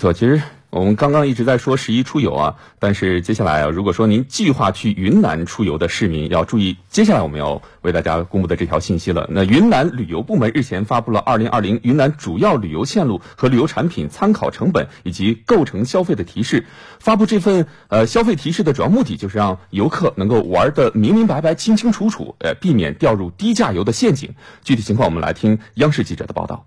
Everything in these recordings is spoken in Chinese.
错，其实我们刚刚一直在说十一出游啊，但是接下来啊，如果说您计划去云南出游的市民要注意，接下来我们要为大家公布的这条信息了。那云南旅游部门日前发布了《二零二零云南主要旅游线路和旅游产品参考成本以及构成消费的提示》。发布这份呃消费提示的主要目的就是让游客能够玩的明明白白、清清楚楚，呃，避免掉入低价游的陷阱。具体情况，我们来听央视记者的报道。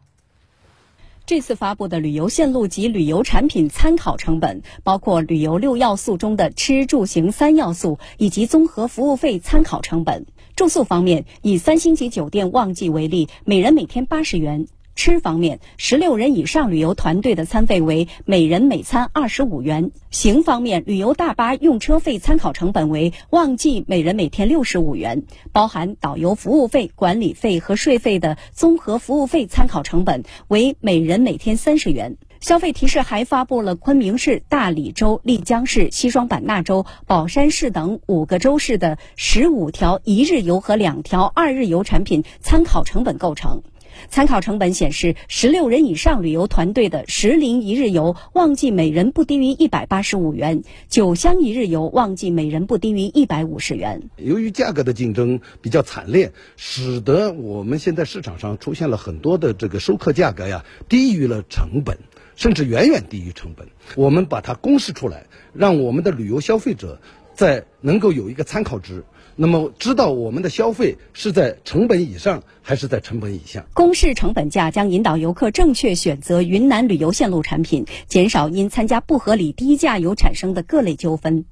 这次发布的旅游线路及旅游产品参考成本，包括旅游六要素中的吃住行三要素，以及综合服务费参考成本。住宿方面，以三星级酒店旺季为例，每人每天八十元。吃方面，十六人以上旅游团队的餐费为每人每餐二十五元；行方面，旅游大巴用车费参考成本为旺季每人每天六十五元，包含导游服务费、管理费和税费的综合服务费参考成本为每人每天三十元。消费提示还发布了昆明市、大理州、丽江市、西双版纳州、宝山市等五个州市的十五条一日游和两条二日游产品参考成本构成。参考成本显示，十六人以上旅游团队的石林一日游旺季每人不低于一百八十五元，九乡一日游旺季每人不低于一百五十元。由于价格的竞争比较惨烈，使得我们现在市场上出现了很多的这个收客价格呀低于了成本，甚至远远低于成本。我们把它公示出来，让我们的旅游消费者在能够有一个参考值。那么，知道我们的消费是在成本以上还是在成本以下？公示成本价将引导游客正确选择云南旅游线路产品，减少因参加不合理低价游产生的各类纠纷。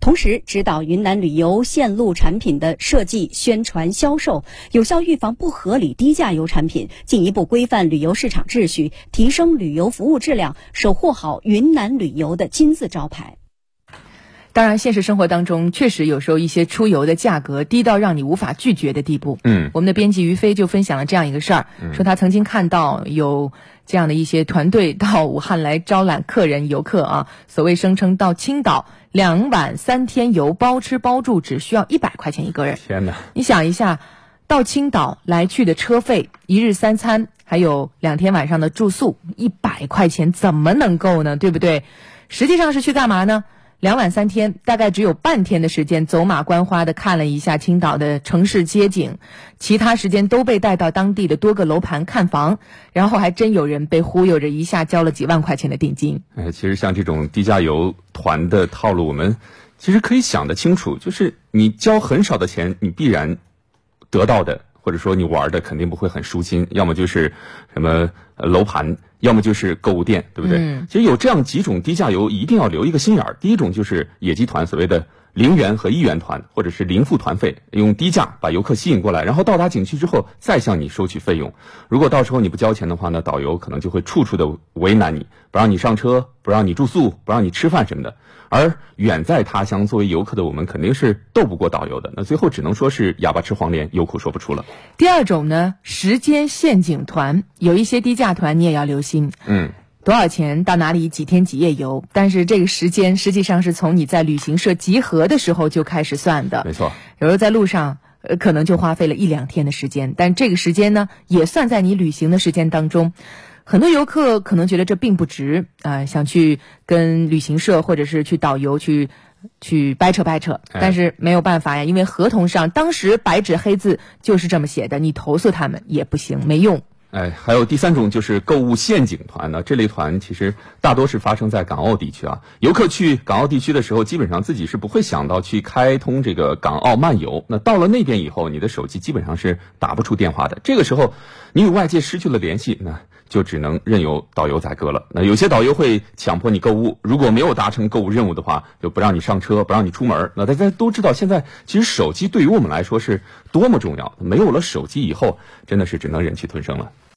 同时，指导云南旅游线路产品的设计、宣传、销售，有效预防不合理低价游产品，进一步规范旅游市场秩序，提升旅游服务质量，守护好云南旅游的金字招牌。当然，现实生活当中确实有时候一些出游的价格低到让你无法拒绝的地步。嗯，我们的编辑于飞就分享了这样一个事儿，说他曾经看到有这样的一些团队到武汉来招揽客人游客啊，所谓声称到青岛两晚三天游，包吃包住，只需要一百块钱一个人。天哪！你想一下，到青岛来去的车费、一日三餐，还有两天晚上的住宿，一百块钱怎么能够呢？对不对？实际上是去干嘛呢？两晚三天，大概只有半天的时间，走马观花的看了一下青岛的城市街景，其他时间都被带到当地的多个楼盘看房，然后还真有人被忽悠着一下交了几万块钱的定金。哎，其实像这种低价游团的套路，我们其实可以想得清楚，就是你交很少的钱，你必然得到的。或者说你玩的肯定不会很舒心，要么就是什么楼盘，要么就是购物店，对不对？其实有这样几种低价游，一定要留一个心眼儿。第一种就是野鸡团，所谓的零元和一元团，或者是零付团费，用低价把游客吸引过来，然后到达景区之后再向你收取费用。如果到时候你不交钱的话呢，导游可能就会处处的为难你，不让你上车，不让你住宿，不让你吃饭什么的。而远在他乡作为游客的我们，肯定是斗不过导游的。那最后只能说是哑巴吃黄连，有苦说不出了。第二种呢，时间陷阱团，有一些低价团你也要留心。嗯，多少钱到哪里几天几夜游？但是这个时间实际上是从你在旅行社集合的时候就开始算的。没错，有时候在路上，呃，可能就花费了一两天的时间，但这个时间呢，也算在你旅行的时间当中。很多游客可能觉得这并不值啊，想去跟旅行社或者是去导游去去掰扯掰扯，但是没有办法呀，因为合同上当时白纸黑字就是这么写的，你投诉他们也不行，没用。哎，还有第三种就是购物陷阱团呢。这类团其实大多是发生在港澳地区啊。游客去港澳地区的时候，基本上自己是不会想到去开通这个港澳漫游。那到了那边以后，你的手机基本上是打不出电话的。这个时候，你与外界失去了联系，那就只能任由导游宰割了。那有些导游会强迫你购物，如果没有达成购物任务的话，就不让你上车，不让你出门。那大家都知道，现在其实手机对于我们来说是多么重要。没有了手机以后，真的是只能忍气吞声了。